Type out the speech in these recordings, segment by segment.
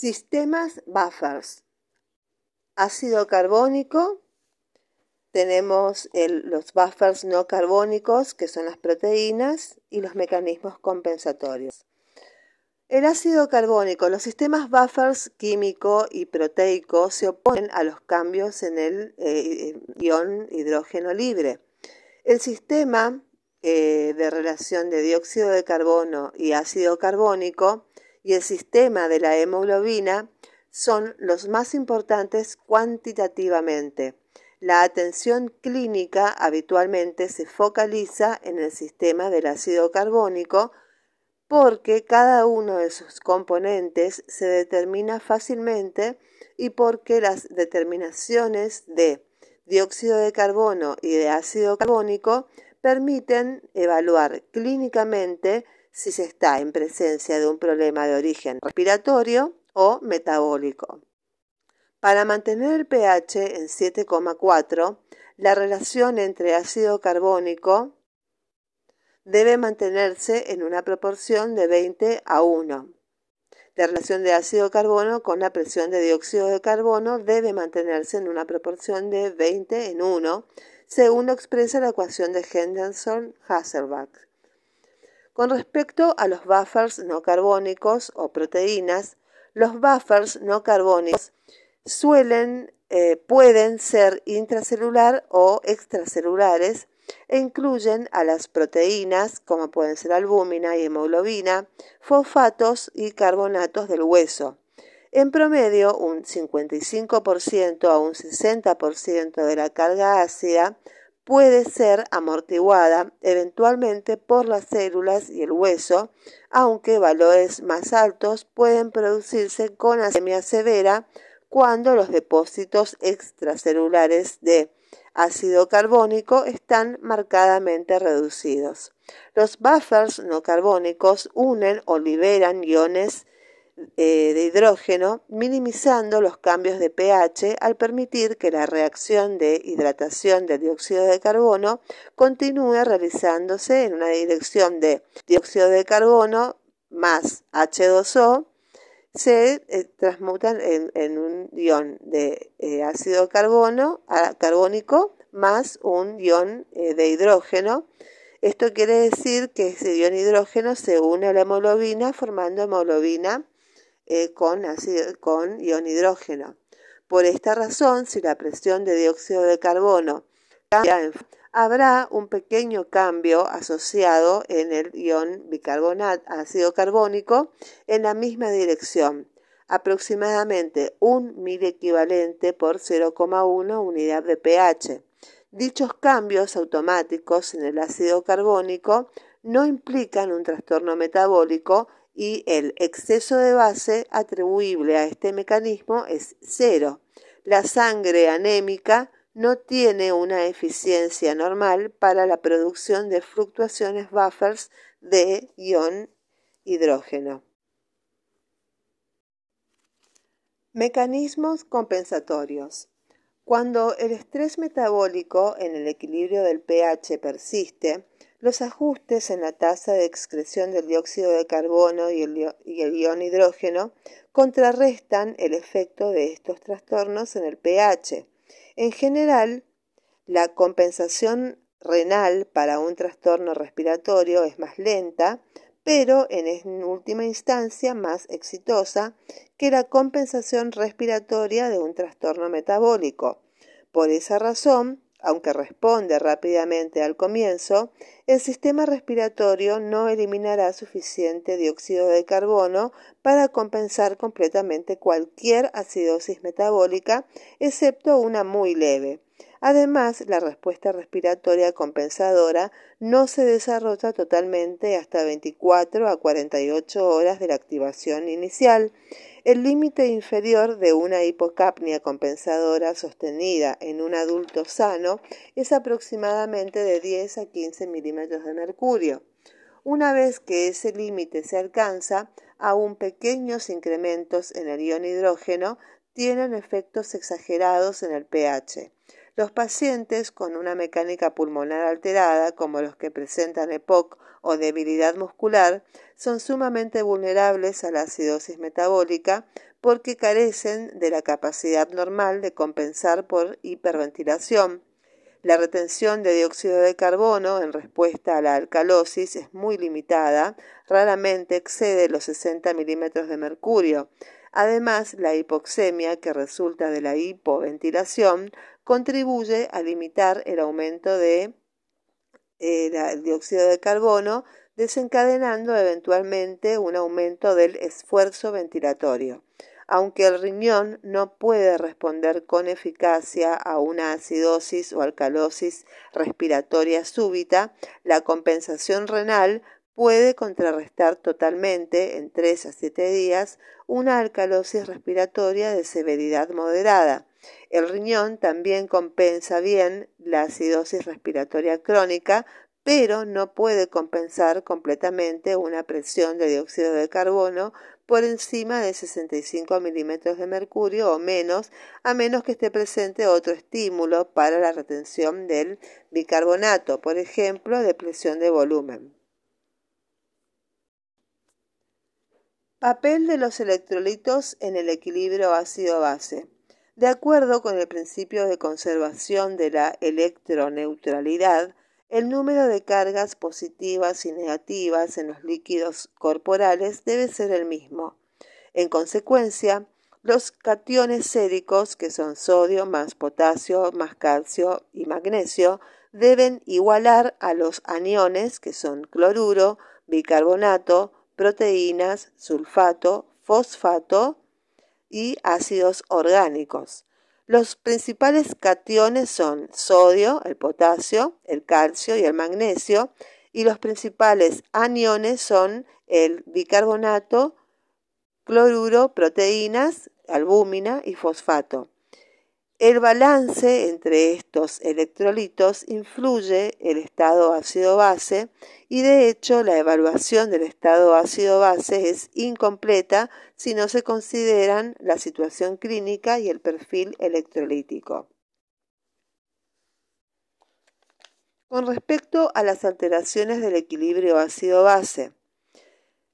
Sistemas buffers. Ácido carbónico. Tenemos los buffers no carbónicos, que son las proteínas, y los mecanismos compensatorios. El ácido carbónico, los sistemas buffers químico y proteico se oponen a los cambios en el eh, ion hidrógeno libre. El sistema eh, de relación de dióxido de carbono y ácido carbónico y el sistema de la hemoglobina son los más importantes cuantitativamente. La atención clínica habitualmente se focaliza en el sistema del ácido carbónico porque cada uno de sus componentes se determina fácilmente y porque las determinaciones de dióxido de carbono y de ácido carbónico permiten evaluar clínicamente si se está en presencia de un problema de origen respiratorio o metabólico. Para mantener el pH en 7,4, la relación entre ácido carbónico debe mantenerse en una proporción de 20 a 1. La relación de ácido carbono con la presión de dióxido de carbono debe mantenerse en una proporción de 20 en 1, según lo expresa la ecuación de Henderson-Hasselbalch. Con respecto a los buffers no carbónicos o proteínas, los buffers no carbónicos suelen, eh, pueden ser intracelular o extracelulares e incluyen a las proteínas, como pueden ser albúmina y hemoglobina, fosfatos y carbonatos del hueso. En promedio, un 55% a un 60% de la carga ácida puede ser amortiguada eventualmente por las células y el hueso, aunque valores más altos pueden producirse con anemia severa cuando los depósitos extracelulares de ácido carbónico están marcadamente reducidos. Los buffers no carbónicos unen o liberan iones eh, de hidrógeno, minimizando los cambios de pH al permitir que la reacción de hidratación del dióxido de carbono continúe realizándose en una dirección de dióxido de carbono más H2O se eh, transmutan en, un ion de eh, ácido carbono, carbónico más un ion de hidrógeno. Esto quiere decir que ese ion hidrógeno se une a la hemoglobina formando hemoglobina eh, con, con ion hidrógeno. Por esta razón, si la presión de dióxido de carbono cambia, habrá un pequeño cambio asociado en el ion bicarbonato, ácido carbónico, en la misma dirección, aproximadamente un mil equivalente por 0,1 unidad de pH. Dichos cambios automáticos en el ácido carbónico no implican un trastorno metabólico y el exceso de base atribuible a este mecanismo es cero. La sangre anémica no tiene una eficiencia normal para la producción de fluctuaciones buffers de ion hidrógeno. Mecanismos compensatorios. Cuando el estrés metabólico en el equilibrio del pH persiste, los ajustes en la tasa de excreción del dióxido de carbono y el, ion hidrógeno contrarrestan el efecto de estos trastornos en el pH. En general, la compensación renal para un trastorno respiratorio es más lenta, pero en última instancia más exitosa que la compensación respiratoria de un trastorno metabólico. Por esa razón, aunque responde rápidamente al comienzo, el sistema respiratorio no eliminará suficiente dióxido de carbono para compensar completamente cualquier acidosis metabólica, excepto una muy leve. Además, la respuesta respiratoria compensadora no se desarrolla totalmente hasta 24 a 48 horas de la activación inicial. El límite inferior de una hipocapnia compensadora sostenida en un adulto sano es aproximadamente de 10 a 15 milímetros de mercurio. Una vez que ese límite se alcanza, aún pequeños incrementos en el ion hidrógeno tienen efectos exagerados en el pH. Los pacientes con una mecánica pulmonar alterada, como los que presentan EPOC o debilidad muscular son sumamente vulnerables a la acidosis metabólica porque carecen de la capacidad normal de compensar por hiperventilación. La retención de dióxido de carbono en respuesta a la alcalosis es muy limitada, raramente excede los 60 milímetros de mercurio. Además, la hipoxemia que resulta de la hipoventilación contribuye a limitar el aumento de eh, dióxido de carbono, desencadenando eventualmente un aumento del esfuerzo ventilatorio. Aunque el riñón no puede responder con eficacia a una acidosis o alcalosis respiratoria súbita, la compensación renal puede contrarrestar totalmente en 3 a 7 días una alcalosis respiratoria de severidad moderada. El riñón también compensa bien la acidosis respiratoria crónica, pero no puede compensar completamente una presión de dióxido de carbono por encima de 65 milímetros de mercurio o menos, a menos que esté presente otro estímulo para la retención del bicarbonato, por ejemplo, depresión de volumen. Papel de los electrolitos en el equilibrio ácido-base. De acuerdo con el principio de conservación de la electroneutralidad, el número de cargas positivas y negativas en los líquidos corporales debe ser el mismo. En consecuencia, los cationes séricos, que son sodio más potasio más calcio y magnesio, deben igualar a los aniones, que son cloruro, bicarbonato, proteínas, sulfato, fosfato y ácidos orgánicos. Los principales cationes son sodio, el potasio, el calcio y el magnesio, y los principales aniones son el bicarbonato, cloruro, proteínas, albúmina y fosfato. El balance entre estos electrolitos influye el estado ácido-base y de hecho la evaluación del estado ácido-base es incompleta si no se consideran la situación clínica y el perfil electrolítico. Con respecto a las alteraciones del equilibrio ácido-base,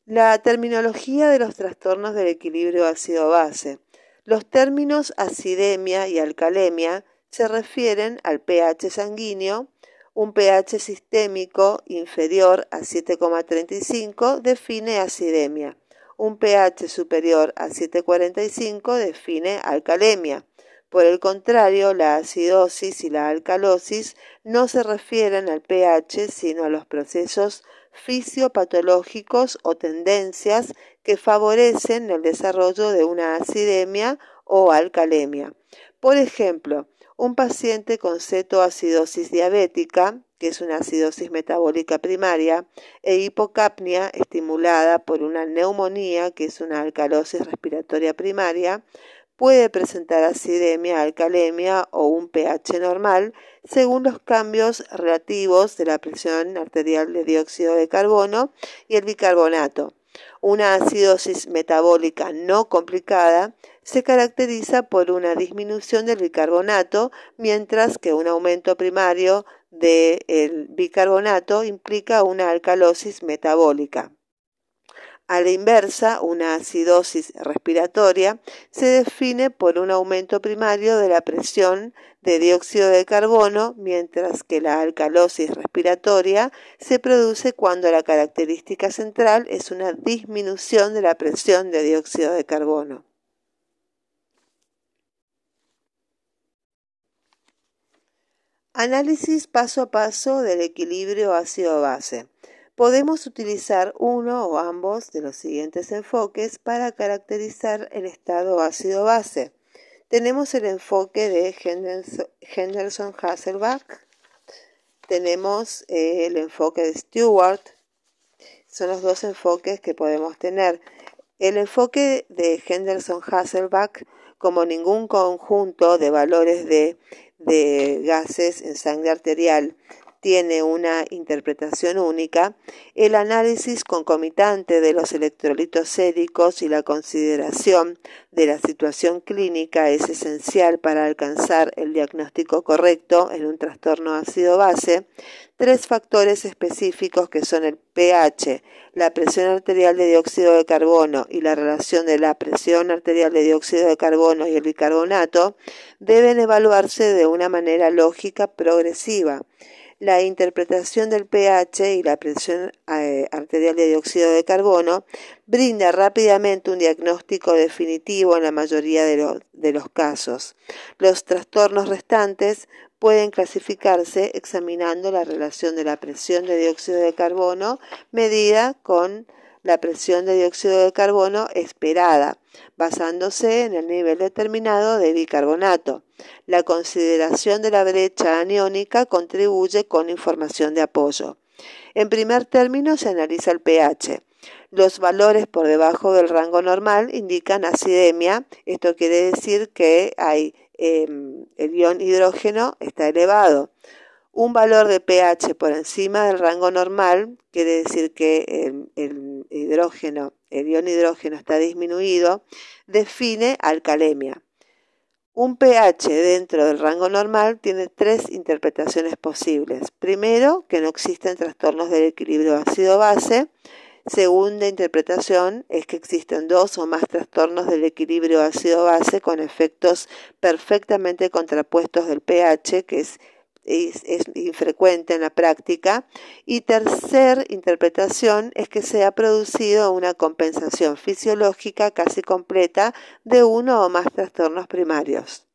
la terminología de los trastornos del equilibrio ácido-base los términos acidemia y alcalemia se refieren al pH sanguíneo. Un pH sistémico inferior a 7,35 define acidemia. Un pH superior a 7,45 define alcalemia. Por el contrario, la acidosis y la alcalosis no se refieren al pH, sino a los procesos fisiopatológicos o tendencias que favorecen el desarrollo de una acidemia o alcalemia. Por ejemplo, un paciente con cetoacidosis diabética, que es una acidosis metabólica primaria, e hipocapnia estimulada por una neumonía, que es una alcalosis respiratoria primaria, puede presentar acidemia, alcalemia o un pH normal según los cambios relativos de la presión arterial de dióxido de carbono y el bicarbonato. Una acidosis metabólica no complicada se caracteriza por una disminución del bicarbonato, mientras que un aumento primario del bicarbonato implica una alcalosis metabólica. A la inversa, una acidosis respiratoria se define por un aumento primario de la presión de dióxido de carbono, mientras que la alcalosis respiratoria se produce cuando la característica central es una disminución de la presión de dióxido de carbono. Análisis paso a paso del equilibrio ácido-base. Podemos utilizar uno o ambos de los siguientes enfoques para caracterizar el estado ácido-base. Tenemos el enfoque de Henderson-Hasselbach, tenemos eh, el enfoque de Stewart, son los dos enfoques que podemos tener. El enfoque de Henderson-Hasselbach, como ningún conjunto de valores de, de gases en sangre arterial tiene una interpretación única, el análisis concomitante de los electrolitos séricos y la consideración de la situación clínica es esencial para alcanzar el diagnóstico correcto en un trastorno ácido-base, tres factores específicos que son el pH, la presión arterial de dióxido de carbono y la relación de la presión arterial de dióxido de carbono y el bicarbonato deben evaluarse de una manera lógica progresiva la interpretación del pH y la presión eh, arterial de dióxido de carbono brinda rápidamente un diagnóstico definitivo en la mayoría de, de los casos. Los trastornos restantes pueden clasificarse examinando la relación de la presión de dióxido de carbono medida con la presión de dióxido de carbono esperada, basándose en el nivel determinado de bicarbonato. La consideración de la brecha aniónica contribuye con información de apoyo. En primer término se analiza el pH. Los valores por debajo del rango normal indican acidemia. Esto quiere decir que hay em, el ion hidrógeno está elevado. Un valor de pH por encima del rango normal quiere decir que el, hidrógeno, el ion hidrógeno está disminuido, define alcalemia. Un pH dentro del rango normal tiene tres interpretaciones posibles. Primero, que no existen trastornos del equilibrio ácido-base. Segunda interpretación es que existen dos o más trastornos del equilibrio ácido-base con efectos perfectamente contrapuestos del pH, que es infrecuente en la práctica. Y tercer interpretación es que se ha producido una compensación fisiológica casi completa de uno o más trastornos primarios.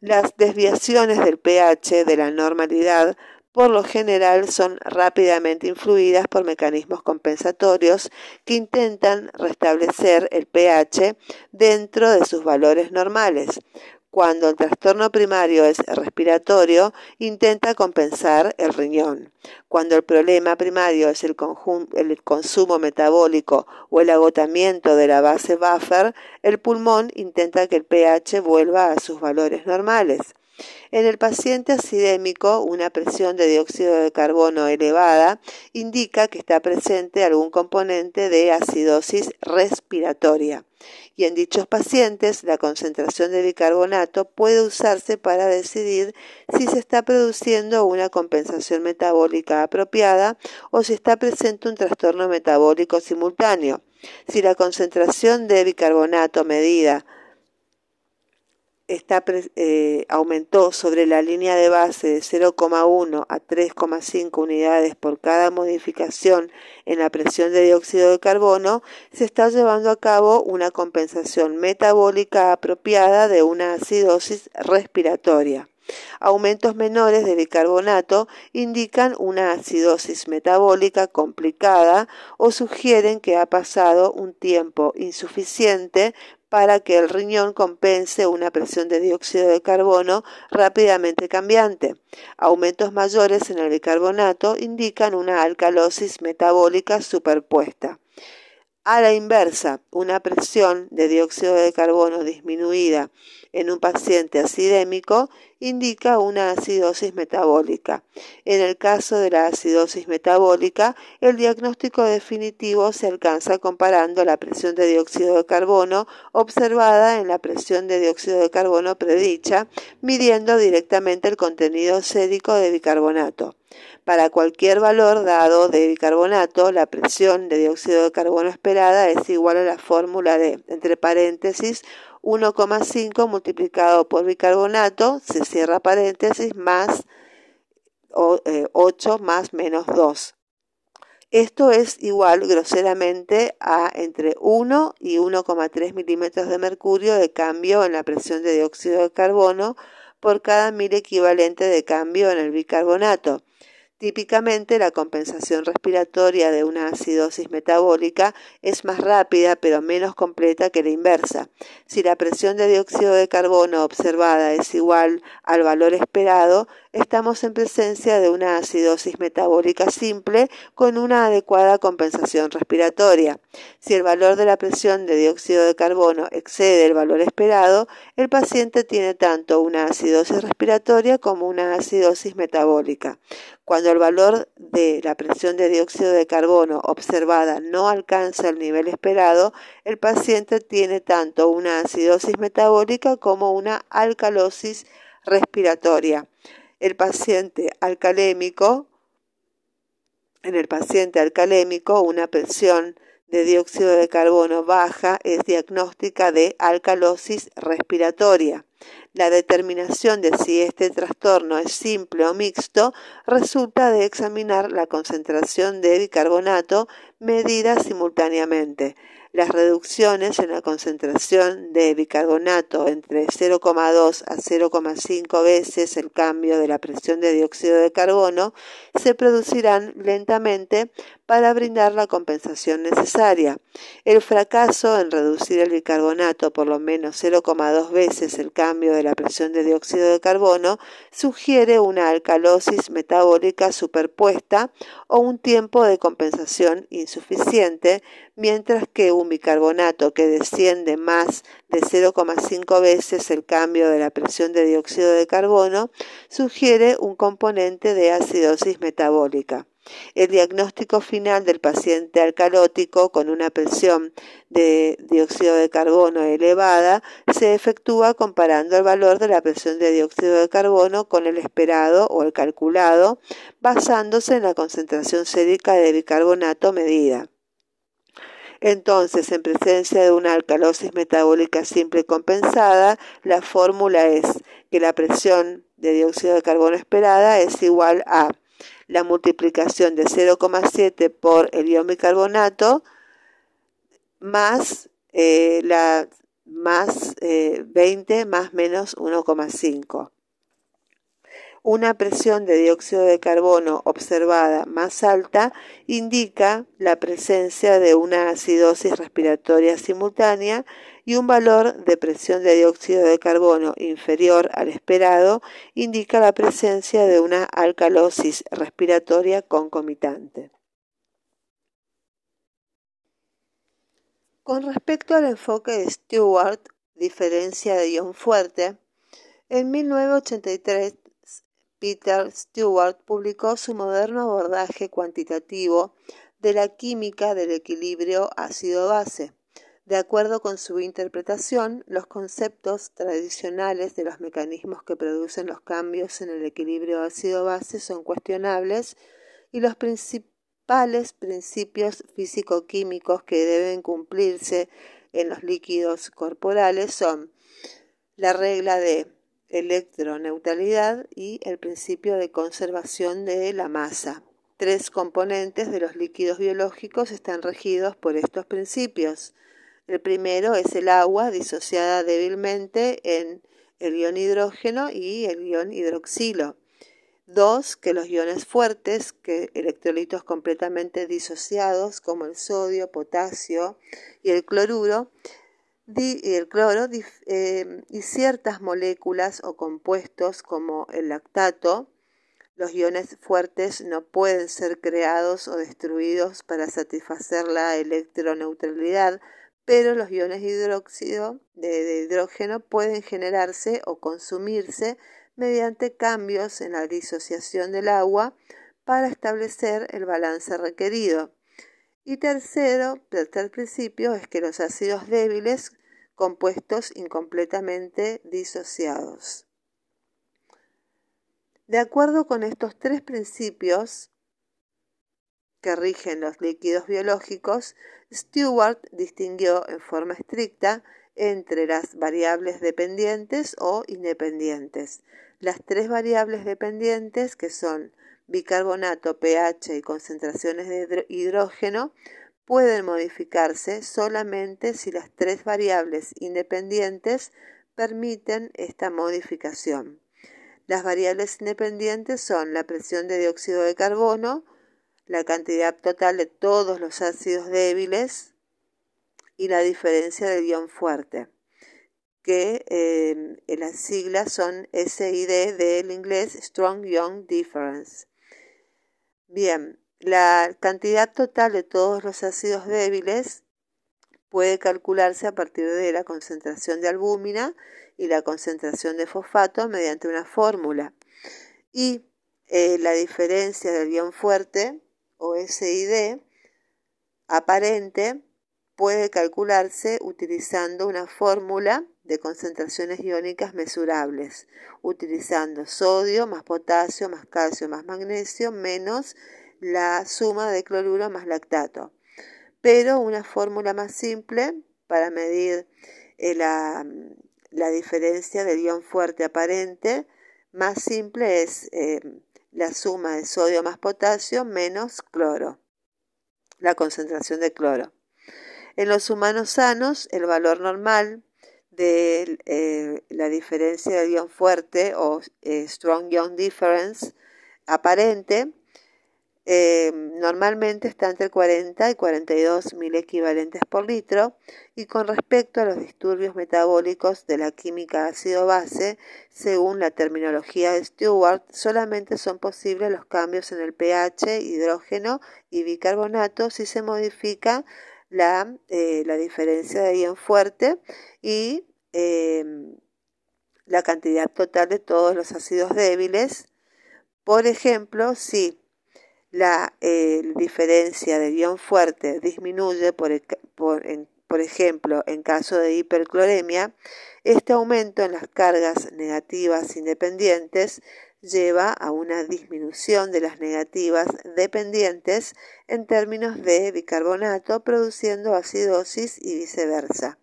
Las desviaciones del pH de la normalidad por lo general son rápidamente influidas por mecanismos compensatorios que intentan restablecer el pH dentro de sus valores normales, cuando el trastorno primario es respiratorio, intenta compensar el riñón. Cuando el problema primario es el, consumo metabólico o el agotamiento de la base buffer, el pulmón intenta que el pH vuelva a sus valores normales. En el paciente acidémico, una presión de dióxido de carbono elevada indica que está presente algún componente de acidosis respiratoria. Y en dichos pacientes, la concentración de bicarbonato puede usarse para decidir si se está produciendo una compensación metabólica apropiada o si está presente un trastorno metabólico simultáneo. Si la concentración de bicarbonato medida está, eh, aumentó sobre la línea de base de 0,1 a 3,5 unidades por cada modificación en la presión de dióxido de carbono, se está llevando a cabo una compensación metabólica apropiada de una acidosis respiratoria. Aumentos menores de bicarbonato indican una acidosis metabólica complicada o sugieren que ha pasado un tiempo insuficiente para que el riñón compense una presión de dióxido de carbono rápidamente cambiante. Aumentos mayores en el bicarbonato indican una alcalosis metabólica superpuesta. A la inversa, una presión de dióxido de carbono disminuida en un paciente acidémico indica una acidosis metabólica. En el caso de la acidosis metabólica, el diagnóstico definitivo se alcanza comparando la presión de dióxido de carbono observada en la presión de dióxido de carbono predicha, midiendo directamente el contenido sérico de bicarbonato. Para cualquier valor dado de bicarbonato, la presión de dióxido de carbono esperada es igual a la fórmula de, entre paréntesis, 1,5 multiplicado por bicarbonato, se cierra paréntesis, más 8 eh, más menos 2. Esto es igual groseramente a entre 1 y 1,3 milímetros de mercurio de cambio en la presión de dióxido de carbono por cada mil equivalente de cambio en el bicarbonato. Típicamente la compensación respiratoria de una acidosis metabólica es más rápida pero menos completa que la inversa. Si la presión de dióxido de carbono observada es igual al valor esperado, estamos en presencia de una acidosis metabólica simple con una adecuada compensación respiratoria. Si el valor de la presión de dióxido de carbono excede el valor esperado, el paciente tiene tanto una acidosis respiratoria como una acidosis metabólica. Cuando el valor de la presión de dióxido de carbono observada no alcanza el nivel esperado, el paciente tiene tanto una acidosis metabólica como una alcalosis respiratoria. El paciente alcalémico, en el paciente alcalémico, una presión de dióxido de carbono baja es diagnóstica de alcalosis respiratoria. La determinación de si este trastorno es simple o mixto resulta de examinar la concentración de bicarbonato medida simultáneamente. Las reducciones en la concentración de bicarbonato entre 0,2 a 0,5 veces el cambio de la presión de dióxido de carbono se producirán lentamente para brindar la compensación necesaria. El fracaso en reducir el bicarbonato por lo menos 0,2 veces el cambio de la presión de dióxido de carbono sugiere una alcalosis metabólica superpuesta o un tiempo de compensación insuficiente, mientras que un bicarbonato que desciende más de 0,5 veces el cambio de la presión de dióxido de carbono sugiere un componente de acidosis metabólica. El diagnóstico final del paciente alcalótico con una presión de dióxido de carbono elevada se efectúa comparando el valor de la presión de dióxido de carbono con el esperado o el calculado, basándose en la concentración sérica de bicarbonato medida. Entonces, en presencia de una alcalosis metabólica simple compensada, la fórmula es que la presión de dióxido de carbono esperada es igual a la multiplicación de 0,7 por el ion bicarbonato más eh, la más 20 eh, más menos 1,5. Una presión de dióxido de carbono observada más alta indica la presencia de una acidosis respiratoria simultánea y un valor de presión de dióxido de carbono inferior al esperado indica la presencia de una alcalosis respiratoria concomitante. Con respecto al enfoque de Stewart, diferencia de ion fuerte, en 1983 Peter Stewart publicó su moderno abordaje cuantitativo de la química del equilibrio ácido-base. De acuerdo con su interpretación, los conceptos tradicionales de los mecanismos que producen los cambios en el equilibrio ácido-base son cuestionables y los principales principios físico-químicos que deben cumplirse en los líquidos corporales son la regla de electroneutralidad y el principio de conservación de la masa. Tres componentes de los líquidos biológicos están regidos por estos principios. El primero es el agua disociada débilmente en el ion hidrógeno y el ion hidroxilo. Dos, que los iones fuertes, que electrolitos completamente disociados como el sodio, potasio y el cloruro, y el cloro eh, y ciertas moléculas o compuestos como el lactato, los iones fuertes no pueden ser creados o destruidos para satisfacer la electroneutralidad pero los iones hidróxido de, hidrógeno pueden generarse o consumirse mediante cambios en la disociación del agua para establecer el balance requerido. Y tercero, tercer principio es que los ácidos débiles compuestos incompletamente disociados. De acuerdo con estos tres principios, que rigen los líquidos biológicos, Stewart distinguió en forma estricta entre las variables dependientes o independientes. Las tres variables dependientes, que son bicarbonato, pH y concentraciones de hidrógeno, pueden modificarse solamente si las tres variables independientes permiten esta modificación. Las variables independientes son la presión de dióxido de carbono, la cantidad total de todos los ácidos débiles y la diferencia del ion fuerte, que eh, las siglas son SID del inglés Strong Ion Difference. Bien, la cantidad total de todos los ácidos débiles puede calcularse a partir de la concentración de albúmina y la concentración de fosfato mediante una fórmula. Y eh, la diferencia del ion fuerte o SID aparente puede calcularse utilizando una fórmula de concentraciones iónicas mesurables, utilizando sodio más potasio más calcio más magnesio menos la suma de cloruro más lactato. Pero una fórmula más simple para medir eh, la, diferencia del ion fuerte aparente, más simple es eh, la suma de sodio más potasio menos cloro, la concentración de cloro. En los humanos sanos, el valor normal de eh, la diferencia del ion fuerte o strong ion difference aparente eh, normalmente está entre 40 y 42 mil equivalentes por litro y con respecto a los disturbios metabólicos de la química ácido-base, según la terminología de Stewart, solamente son posibles los cambios en el pH, hidrógeno y bicarbonato si se modifica la, eh, diferencia de ion fuerte y eh, la cantidad total de todos los ácidos débiles. Por ejemplo, si la eh, diferencia de ion fuerte disminuye, por, por, ejemplo, en caso de hipercloremia, este aumento en las cargas negativas independientes lleva a una disminución de las negativas dependientes en términos de bicarbonato, produciendo acidosis y viceversa.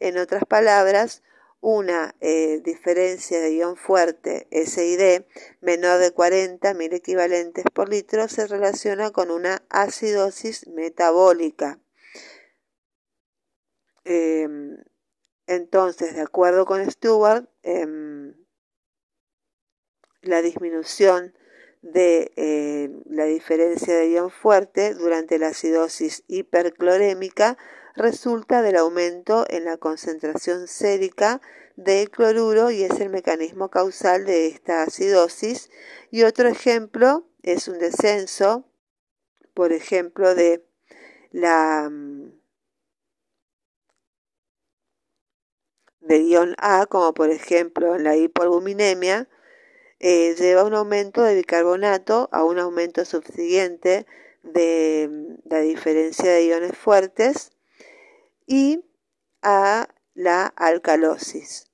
En otras palabras, una eh, diferencia de ion fuerte SID menor de 40 mil equivalentes por litro se relaciona con una acidosis metabólica. Em, entonces, de acuerdo con Stewart, em, la disminución de eh, la diferencia de ion fuerte durante la acidosis hiperclorémica resulta del aumento en la concentración sérica del cloruro y es el mecanismo causal de esta acidosis. Y otro ejemplo es un descenso, por ejemplo, de la de ion A, como por ejemplo en la hipoalbuminemia, eh, lleva un aumento de bicarbonato a un aumento subsiguiente de la diferencia de iones fuertes y a la alcalosis.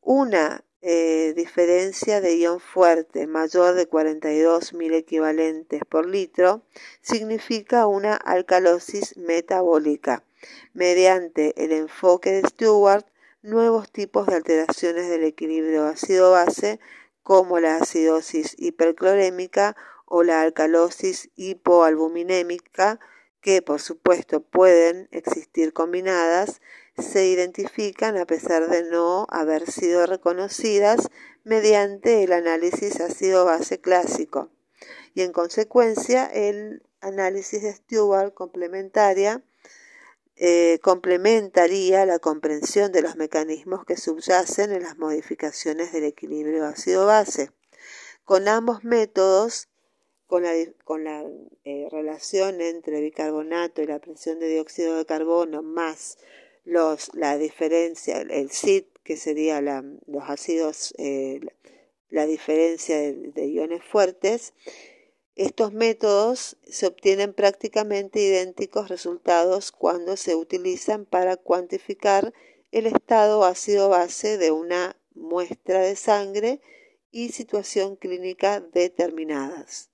Una eh, diferencia de ion fuerte mayor de 42.000 equivalentes por litro significa una alcalosis metabólica. Mediante el enfoque de Stewart, nuevos tipos de alteraciones del equilibrio ácido-base como la acidosis hiperclorémica o la alcalosis hipoalbuminémica que por supuesto pueden existir combinadas, se identifican a pesar de no haber sido reconocidas mediante el análisis ácido-base clásico. Y en consecuencia, el análisis de Stewart complementaria eh, complementaría la comprensión de los mecanismos que subyacen en las modificaciones del equilibrio ácido-base. Con ambos métodos con la, eh, relación entre bicarbonato y la presión de dióxido de carbono más los, la diferencia, el CIT, que sería la, los ácidos, eh, la diferencia de, iones fuertes, estos métodos se obtienen prácticamente idénticos resultados cuando se utilizan para cuantificar el estado ácido-base de una muestra de sangre y situación clínica determinadas.